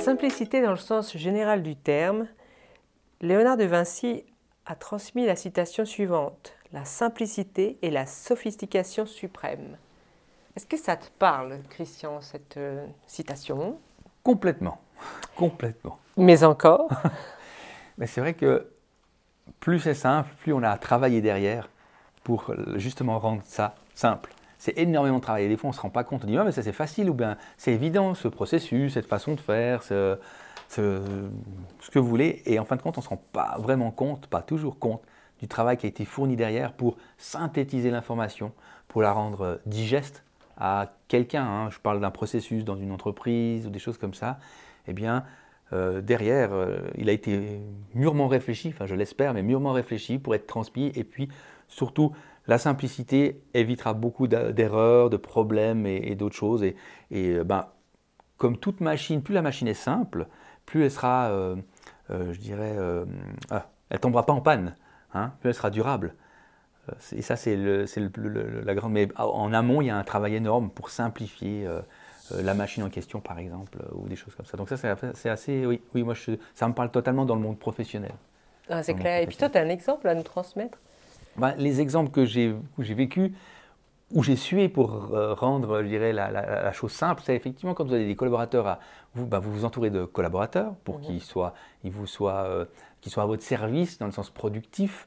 simplicité dans le sens général du terme, Léonard de Vinci a transmis la citation suivante La simplicité est la sophistication suprême. Est-ce que ça te parle, Christian, cette euh, citation? Complètement. Complètement. Mais encore Mais c'est vrai que plus c'est simple, plus on a à travailler derrière pour euh, justement rendre ça simple. C'est énormément de travail. Des fois, on ne se rend pas compte. On dit, ah, mais ça c'est facile ou bien c'est évident, ce processus, cette façon de faire, ce, ce, ce, que vous voulez. Et en fin de compte, on ne se rend pas vraiment compte, pas toujours compte, du travail qui a été fourni derrière pour synthétiser l'information, pour la rendre euh, digeste à quelqu'un. Hein. Je parle d'un processus dans une entreprise ou des choses comme ça. Eh bien, euh, derrière, euh, il a été mûrement réfléchi, enfin je l'espère, mais mûrement réfléchi pour être transmis. Et puis, surtout, la simplicité évitera beaucoup d'erreurs, de problèmes et, d'autres choses. Et, et ben, comme toute machine, plus la machine est simple, plus elle sera, euh, euh, je dirais, euh, ah, elle tombera pas en panne, hein, plus elle sera durable. Et ça, c'est la grande. Mais en amont, il y a un travail énorme pour simplifier la machine en question, par exemple, ou des choses comme ça. Donc ça, c'est assez. Oui, oui moi, je, ça me parle totalement dans le monde professionnel. Ah, c'est clair. Et puis toi, tu as un exemple à nous transmettre? Ben, Les exemples que j'ai vécus, où j'ai sué pour euh, rendre, je dirais, la, chose simple, c'est effectivement quand vous avez des collaborateurs, à, vous, ben, vous vous entourez de collaborateurs pour mhm. qu'ils soient, ils vous soient, euh, soient à votre service dans le sens productif.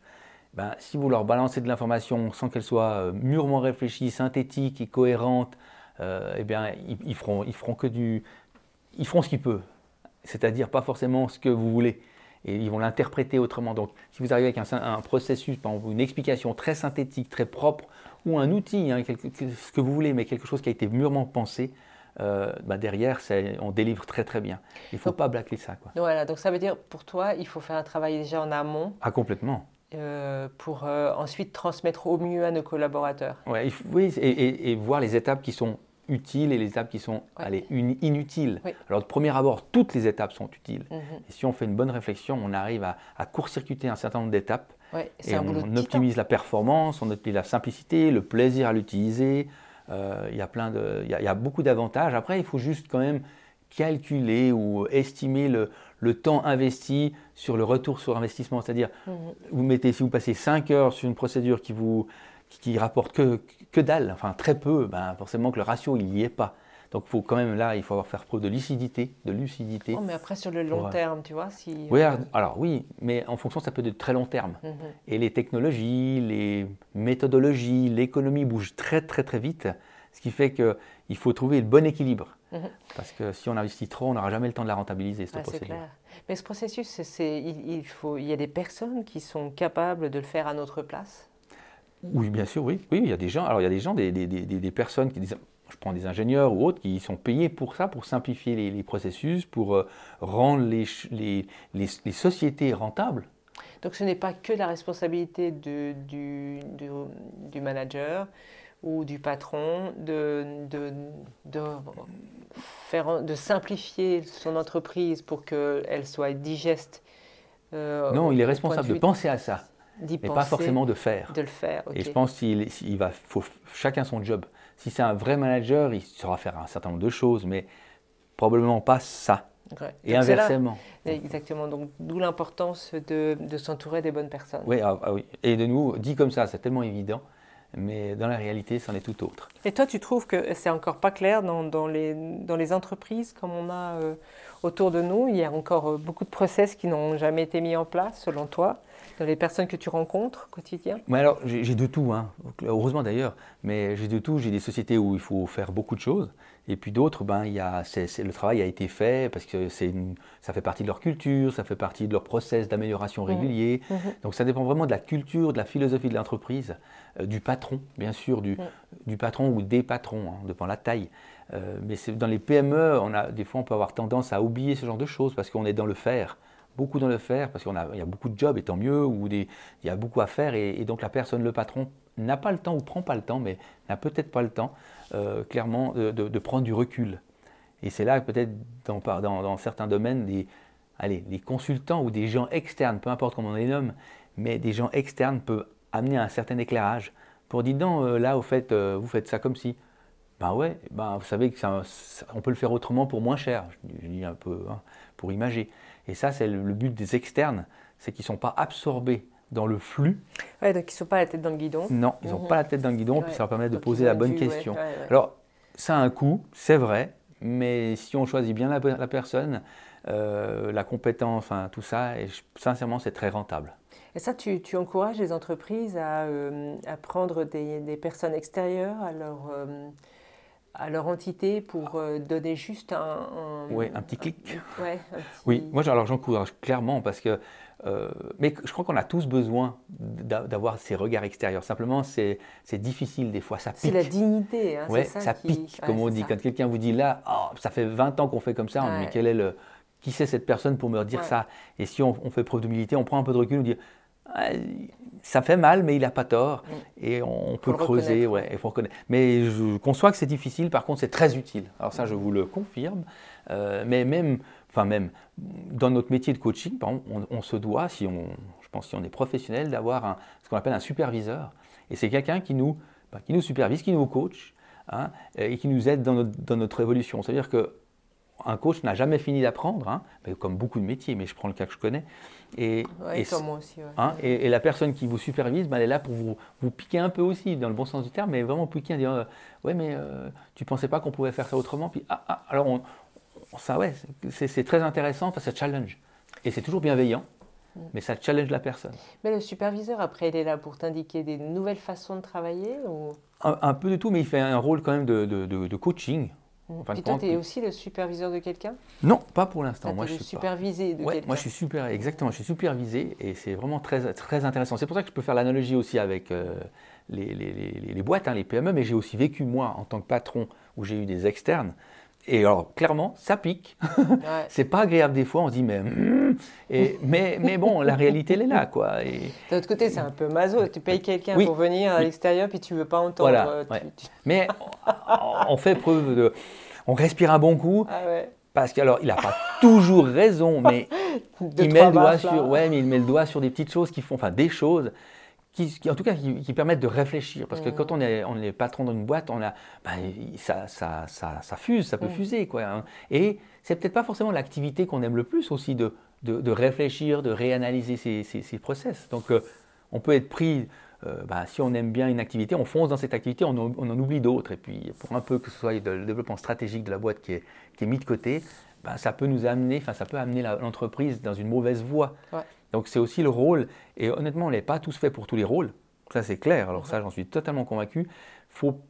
Ben, si vous leur balancez de l'information sans qu'elle soit euh, mûrement réfléchie, synthétique et cohérente, eh bien, ils, feront, ils feront que du, ils feront ce qu'ils peuvent. C'est-à-dire pas forcément ce que vous voulez et ils vont l'interpréter autrement. Donc, si vous arrivez avec un, un processus, par exemple, une explication très synthétique, très propre, ou un outil, hein, ce que vous voulez, mais quelque chose qui a été mûrement pensé, euh, bah derrière, on délivre très très bien. Il ne faut pas blacklist ça. Quoi. Voilà, donc ça veut dire pour toi, il faut faire un travail déjà en amont. Ah, complètement. Euh, pour euh, ensuite transmettre au mieux à nos collaborateurs. Ouais, oui, et, voir les étapes qui sont utiles et les étapes qui sont allez, inutiles. Alors, de premier abord, toutes les étapes sont utiles. Mhm. Et si on fait une bonne réflexion, on arrive à, à court-circuiter un certain nombre d'étapes et on, optimise la performance, on optimise la simplicité, le plaisir à l'utiliser. Euh, il y a plein de, il y, a beaucoup d'avantages. Après, il faut juste quand même calculer ou estimer le, le temps investi sur le retour sur investissement. C'est-à-dire, mhm. vous mettez, si vous passez 5 heures sur une procédure qui vous qui, rapporte que, que dalle, enfin très peu, ben forcément que le ratio il n'y est pas. Donc, faut quand même là, il faut avoir faire preuve de lucidité, de lucidité. Oh, mais après, sur le long terme, tu vois, si. Oui, euh, alors oui, mais en fonction, ça peut être de très long terme. Mhm. Et les technologies, les méthodologies, l'économie bougent très, très, très vite, ce qui fait qu'il faut trouver le bon équilibre. Mhm. Parce que si on investit trop, on n'aura jamais le temps de la rentabiliser, ce processus. Clair. Mais ce processus, c'est, il, faut, il y a des personnes qui sont capables de le faire à notre place oui, bien sûr, oui. Oui, il y a des gens. Alors, il y a des gens, des, des, des, des personnes qui disent je prends des ingénieurs ou autres qui sont payés pour ça, pour simplifier les, processus, pour euh, rendre les, les, les, sociétés rentables. Donc ce n'est pas que la responsabilité de, du, du, manager ou du patron de, de, de, faire, de simplifier son entreprise pour qu'elle soit digeste. Euh, non, il est responsable de, penser à ça, mais pas forcément de faire. De le faire. Et je pense qu'il il va, faut chacun son job. Si c'est un vrai manager, il saura faire un certain nombre de choses, mais probablement pas ça. Et inversement. Exactement. Donc, d'où l'importance de, de s'entourer des bonnes personnes. Oui, ah, ah oui, et de nous, dit comme ça, c'est tellement évident, mais dans la réalité, c'en est tout autre. Et toi, tu trouves que c'est encore pas clair dans, dans, les, dans les entreprises comme on a euh, autour de nous? Il y a encore euh, beaucoup de process qui n'ont jamais été mis en place, selon toi dans les personnes que tu rencontres au quotidien? Alors, j'ai de tout, hein. heureusement d'ailleurs, mais j'ai de tout. J'ai des sociétés où il faut faire beaucoup de choses, et puis d'autres, ben, il y a, le travail a été fait parce que ça fait partie de leur culture, ça fait partie de leur process d'amélioration mmh. régulier. Mmh. Donc ça dépend vraiment de la culture, de la philosophie de l'entreprise, euh, du patron, bien sûr, du, mmh. du patron ou des patrons, hein, dépend la taille. Euh, mais dans les PME, on a, des fois, on peut avoir tendance à oublier ce genre de choses parce qu'on est dans le faire beaucoup dans le faire, parce qu'il y a beaucoup de jobs, et tant mieux, ou il y a beaucoup à faire, et, donc la personne, le patron, n'a pas le temps, ou prend pas le temps, mais n'a peut-être pas le temps, euh, clairement, de, prendre du recul. Et c'est là peut-être dans, certains domaines, des, allez, consultants ou des gens externes, peu importe comment on les nomme, mais des gens externes peuvent amener un certain éclairage pour dire non, euh, là, au fait, euh, vous faites ça comme si. Ben ouais, ben vous savez qu'on peut le faire autrement pour moins cher, je dis un peu hein, pour imager. Et ça, c'est le, but des externes, c'est qu'ils ne sont pas absorbés dans le flux. Ouais, donc ils ne sont pas la tête dans le guidon. Non, ils n'ont mhm. pas la tête dans le guidon, puis ça va permettre de poser la bonne question. Alors, ça a un coût, c'est vrai, mais si on choisit bien la, personne, euh, la compétence, enfin, tout ça, et sincèrement, c'est très rentable. Et ça, tu, encourages les entreprises à, euh, prendre des, personnes extérieures à leur, euh, à leur entité pour donner juste un, Oui, un petit clic. Oui, moi alors j'encourage clairement parce que euh, mais je crois qu'on a tous besoin d'avoir ces regards extérieurs. Simplement, c'est difficile des fois, ça pique. C'est la dignité, hein, ouais, ça, ça pique, comme on dit. Quand quelqu'un vous dit là, oh, ça fait 20 ans qu'on fait comme ça, on dit, mais quel est le... qui c'est cette personne pour me dire ça? Et si on, fait preuve d'humilité, on prend un peu de recul, on dit, ça fait mal, mais il n'a pas tort. Mm. Et on, peut creuser, ouais, il faut reconnaître. Mais je conçois que c'est difficile, par contre, c'est très utile. Alors ça, je vous le confirme. Euh, mais même enfin même dans notre métier de coaching, par exemple, on, se doit, si on, je pense si on est professionnel, d'avoir ce qu'on appelle un superviseur. Et c'est quelqu'un qui nous, bah, qui nous supervise, qui nous coach hein, et qui nous aide dans notre, dans notre évolution. C'est-à-dire que un coach n'a jamais fini d'apprendre, hein, comme beaucoup de métiers, mais je prends le cas que je connais. Et, et, moi aussi, hein, et, la personne qui vous supervise, bah, elle est là pour vous, vous, piquer un peu aussi, dans le bon sens du terme, mais vraiment piquer, dire euh, Ouais, mais euh, tu pensais pas qu'on pouvait faire ça autrement Puis, ah, ah, alors on, ça, ouais, c'est très intéressant parce que ça challenge. Et c'est toujours bienveillant, mm. mais ça challenge la personne. Mais le superviseur, après, il est là pour t'indiquer des nouvelles façons de travailler ou... un, peu de tout, mais il fait un rôle quand même de, de, coaching. Mm. Toi, tu es aussi le superviseur de quelqu'un? Non, pas pour l'instant. Moi, je suis supervisé de quelqu'un. Moi, je suis super, exactement, je suis supervisé et c'est vraiment très, très intéressant. C'est pour ça que je peux faire l'analogie aussi avec euh, les, les, les, les, boîtes, hein, les PME, mais j'ai aussi vécu, moi, en tant que patron, où j'ai eu des externes. Et alors, clairement, ça pique. c'est pas agréable des fois, on se dit, mais, et, mais, mais bon, la réalité, elle est là, quoi. Et, de l'autre côté, c'est un peu maso. Tu payes quelqu'un pour venir à l'extérieur, puis tu veux pas entendre. Voilà, euh, Mais on fait preuve de. On respire un bon coup. Ah parce qu'alors, il n'a pas toujours raison, mais il met, le doigt sur, ouais, mais il met le doigt sur des petites choses qui font, enfin des choses qui, en tout cas, qui, permettent de réfléchir. Parce que quand on est, on est patron d'une boîte, on a, ben, ça, ça, ça, ça, fuse, ça peut fuser. Quoi, hein. Et c'est peut-être pas forcément l'activité qu'on aime le plus aussi de, de, de réfléchir, de réanalyser ces, ces, process. Donc, euh, on peut être pris, euh, ben, si on aime bien une activité, on fonce dans cette activité, on, on en oublie d'autres. Et puis, pour un peu que ce soit le développement stratégique de la boîte qui est, qui est mis de côté, ben, ça peut nous amener, enfin, ça peut amener l'entreprise dans une mauvaise voie. Donc c'est aussi le rôle, et honnêtement, on n'est pas tous faits pour tous les rôles, ça c'est clair, alors ça j'en suis totalement convaincu. Il faut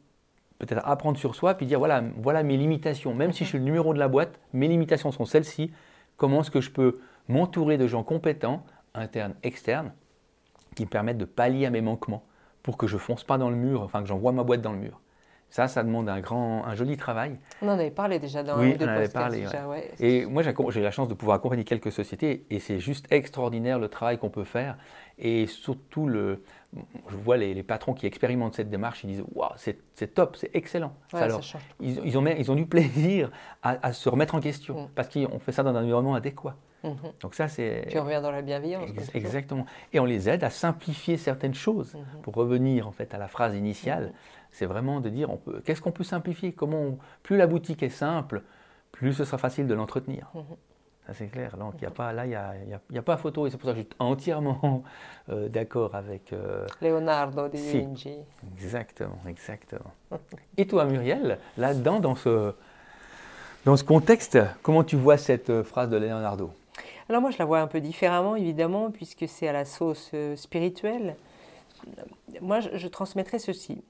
peut-être apprendre sur soi, puis dire voilà, voilà mes limitations, même si je suis le numéro de la boîte, mes limitations sont celles-ci, comment est-ce que je peux m'entourer de gens compétents, internes, externes, qui me permettent de pallier à mes manquements, pour que je fonce pas dans le mur, enfin que j'envoie ma boîte dans le mur. Ça, ça demande un grand, un joli travail. On en avait parlé déjà dans oui, on en avait parlé. Et moi, j'ai la chance de pouvoir accompagner quelques sociétés et c'est juste extraordinaire le travail qu'on peut faire. Et surtout, le, je vois les, patrons qui expérimentent cette démarche, ils disent Waouh, c'est top, c'est excellent. alors, ils, ils, ont, ils ont du plaisir à, se remettre en question mm. parce qu'on fait ça dans un environnement adéquat. Mm-hmm. Donc ça, c'est... Tu reviens dans la bienveillance. exactement. Et on les aide à simplifier certaines choses. Mm-hmm. Pour revenir en fait à la phrase initiale, mm-hmm c'est vraiment de dire qu'est-ce qu'on peut simplifier? Comment Plus la boutique est simple, plus ce sera facile de l'entretenir. Mhm. Ça c'est clair. Donc, y a pas, là, il n'y a, y a, pas photo et c'est pour ça que je suis entièrement euh, d'accord avec. Euh, Leonardo di Vinci. Exactement, exactement. et toi, Muriel, là-dedans, dans ce, dans ce contexte, comment tu vois cette euh, phrase de Leonardo? Alors, moi, je la vois un peu différemment, évidemment, puisque c'est à la sauce spirituelle. Moi, je, transmettrais ceci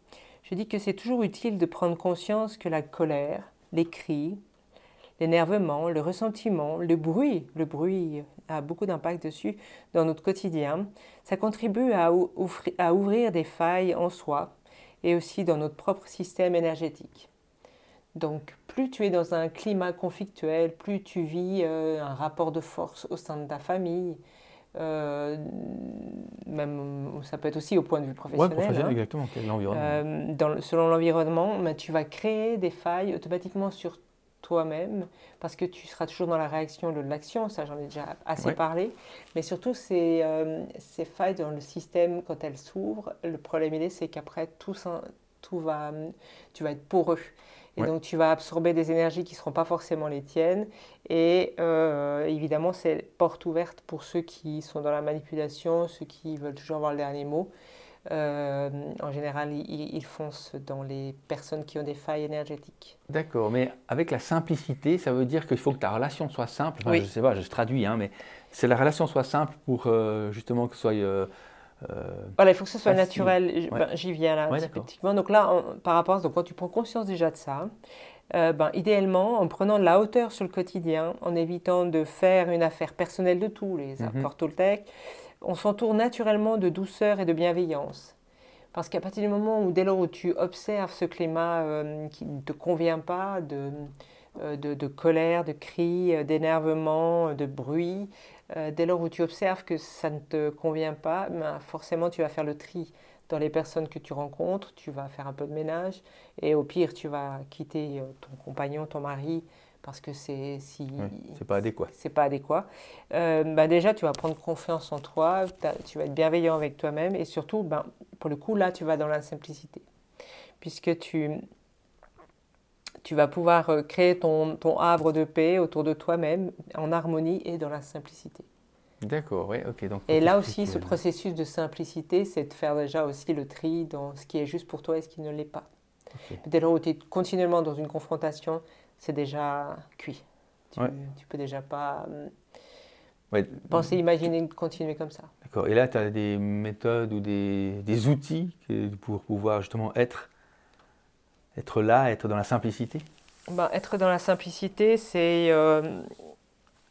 je dis que c'est toujours utile de prendre conscience que la colère, les cris, l'énervement, le ressentiment, le bruit, le bruit a beaucoup d'impact dessus dans notre quotidien, ça contribue à ouvrir des failles en soi et aussi dans notre propre système énergétique. Donc, plus tu es dans un climat conflictuel, plus tu vis euh, un rapport de force au sein de ta famille, euh, même, ça peut être aussi au point de vue professionnel. Oui, professionnel, hein. exactement, l'environnement. Euh, selon l'environnement, bah, tu vas créer des failles automatiquement sur toi-même parce que tu seras toujours dans la réaction de l'action, ça j'en ai déjà assez parlé, mais surtout ces, euh, ces failles dans le système, quand elles s'ouvrent, le problème il est c'est qu'après tout, tout va, tu vas être poreux. Et donc tu vas absorber des énergies qui ne seront pas forcément les tiennes. Et euh, évidemment, c'est porte ouverte pour ceux qui sont dans la manipulation, ceux qui veulent toujours avoir le dernier mot. Euh, en général, ils, foncent dans les personnes qui ont des failles énergétiques. D'accord, mais avec la simplicité, ça veut dire qu'il faut que ta relation soit simple. Je ne sais pas, je traduis, hein, mais c'est la relation soit simple pour euh, justement que ce soit. Euh, voilà, il faut que ce soit naturel. Ben, j'y viens là, typiquement. Donc là, par rapport à donc quand tu prends conscience déjà de ça, ben, idéalement, en prenant de la hauteur sur le quotidien, en évitant de faire une affaire personnelle de tous les mm accords Toltec, on s'entoure naturellement de douceur et de bienveillance. Parce qu'à partir du moment où, dès lors où tu observes ce climat euh, qui ne te convient pas, de, euh, de, colère, de cris, euh, d'énervement, de bruit, dès lors où tu observes que ça ne te convient pas, ben forcément tu vas faire le tri dans les personnes que tu rencontres, tu vas faire un peu de ménage, et au pire tu vas quitter ton compagnon, ton mari, parce que c'est si c'est pas adéquat. C'est pas adéquat. Euh, bah déjà, tu vas prendre confiance en toi, tu vas être bienveillant avec toi-même et surtout, ben, pour le coup, là, tu vas dans la simplicité, puisque tu tu vas pouvoir euh, créer ton, ton havre de paix autour de toi-même en harmonie et dans la simplicité. D'accord, oui, ok. Donc, et là aussi, ce processus de simplicité, c'est de faire déjà aussi le tri dans ce qui est juste pour toi et ce qui ne l'est pas. Dès lors où tu es continuellement dans une confrontation, c'est déjà cuit. Tu, ne peux déjà pas penser, imaginer continuer comme ça. D'accord. Et là, tu as des méthodes ou des, des, outils pour pouvoir justement être, être là, être dans la simplicité ben, Être dans la simplicité, c'est. Euh,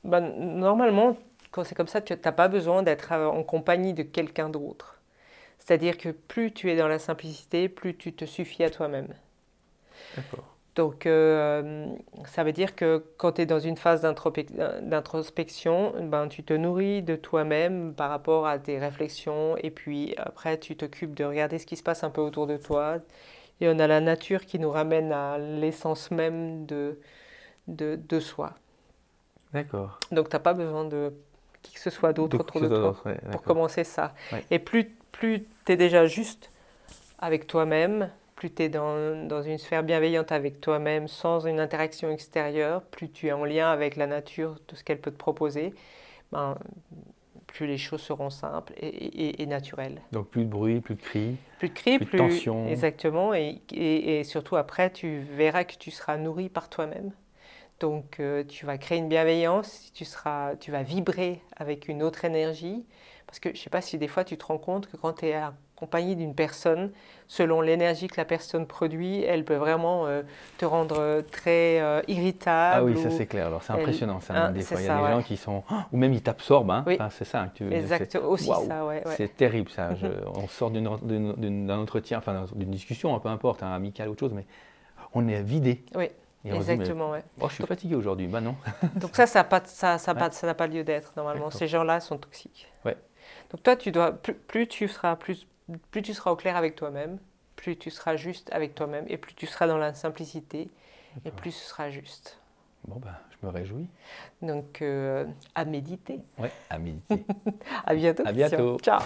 ben, normalement, quand c'est comme ça, tu n'as pas besoin d'être en compagnie de quelqu'un d'autre. C'est-à-dire que plus tu es dans la simplicité, plus tu te suffis à toi-même. D'accord. Donc, euh, ça veut dire que quand tu es dans une phase d'introspection, ben, tu te nourris de toi-même par rapport à tes réflexions et puis après, tu t'occupes de regarder ce qui se passe un peu autour de toi. Et on a la nature qui nous ramène à l'essence même de, de, de soi. D'accord. Donc, tu n'as pas besoin de qui que ce soit d'autre autour de toi pour commencer ça. Et plus, plus tu es déjà juste avec toi-même, plus tu es dans, dans, une sphère bienveillante avec toi-même, sans une interaction extérieure, plus tu es en lien avec la nature, tout ce qu'elle peut te proposer, ben, plus les choses seront simples et, et, naturelles. Donc plus de bruit, plus de cris. Plus de cris, plus, de tension. Exactement. Et, et, surtout après, tu verras que tu seras nourri par toi-même. Donc euh, tu vas créer une bienveillance, tu, seras, tu vas vibrer avec une autre énergie. Parce que je ne sais pas si des fois tu te rends compte que quand tu es compagnie d'une personne, selon l'énergie que la personne produit, elle peut vraiment euh, te rendre euh, très euh, irritable. Ah oui, ça c'est clair. Alors c'est impressionnant. Ça, hein, des fois, il y a des gens qui sont, ou même ils t'absorbent. Hein. c'est ça. Que tu, Exactement. Aussi ça. Ouais, C'est terrible ça. on sort d'un entretien, enfin d'une discussion, peu importe, un amical ou autre chose, mais on est vidé. Oui. Exactement, ouais. Oh, je suis fatigué aujourd'hui. Bah non. donc ça, ça n'a pas, ça, ça, pas, pas lieu d'être normalement. Ces gens-là sont toxiques. Ouais. Donc toi, tu dois, plus tu seras plus plus tu seras au clair avec toi-même, plus tu seras juste avec toi-même, et plus tu seras dans la simplicité, et plus ce sera juste. Bon, ben, je me réjouis. Donc, euh, à méditer. Oui, à méditer. à bientôt. À bientôt. Ciao.